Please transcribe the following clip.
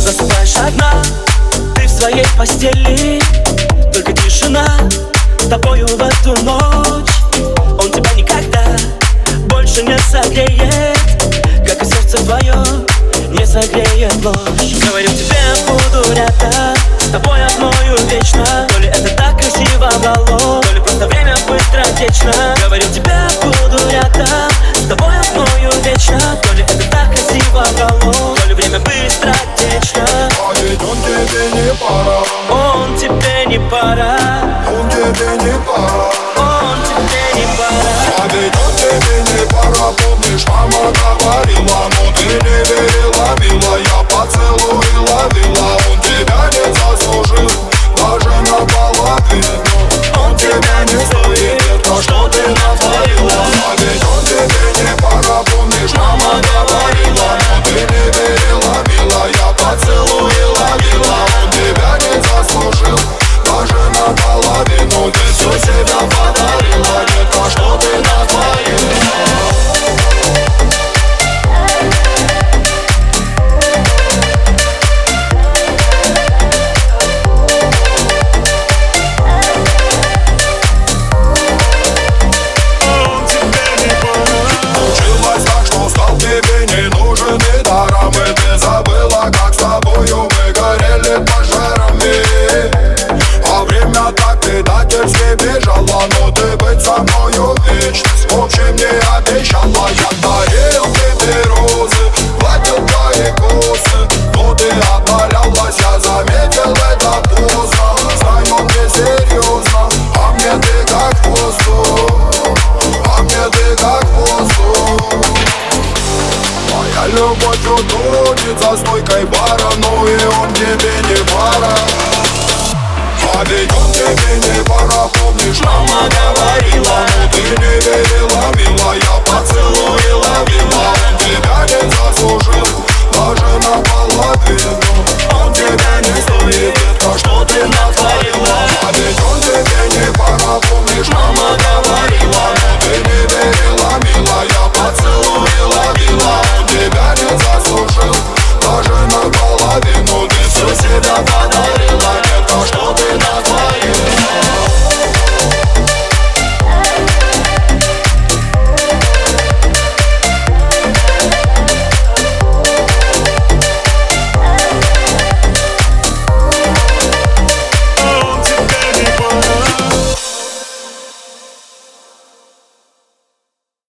Засыпаешь одна, ты в своей постели. Только тишина с тобою в эту ночь. Он тебя никогда больше не согреет. Как и сердце твое не согреет ложь. Говорю тебе, буду рядом С тобой одною вечно. То ли это так красиво вечно То ли это так красиво врало То ли время быстро течно А ведь он тебе не пора. Он тебе не пора. Он тебе не пора Он тебе не пора А ведь он тебе не пора Помнишь, мама бежало Но ты быть со мною вечность В общем, не обещала Я дарил тебе розы, гладил твои косы. Но ты отвалялась, я заметил это поздно. Знаю, мне серьезно, а мне ты как воздух а мне ты как воздух. Моя любовь утонет за стойкой бара Ну и он тебе не пара Мама говорила, но ты не верила, милая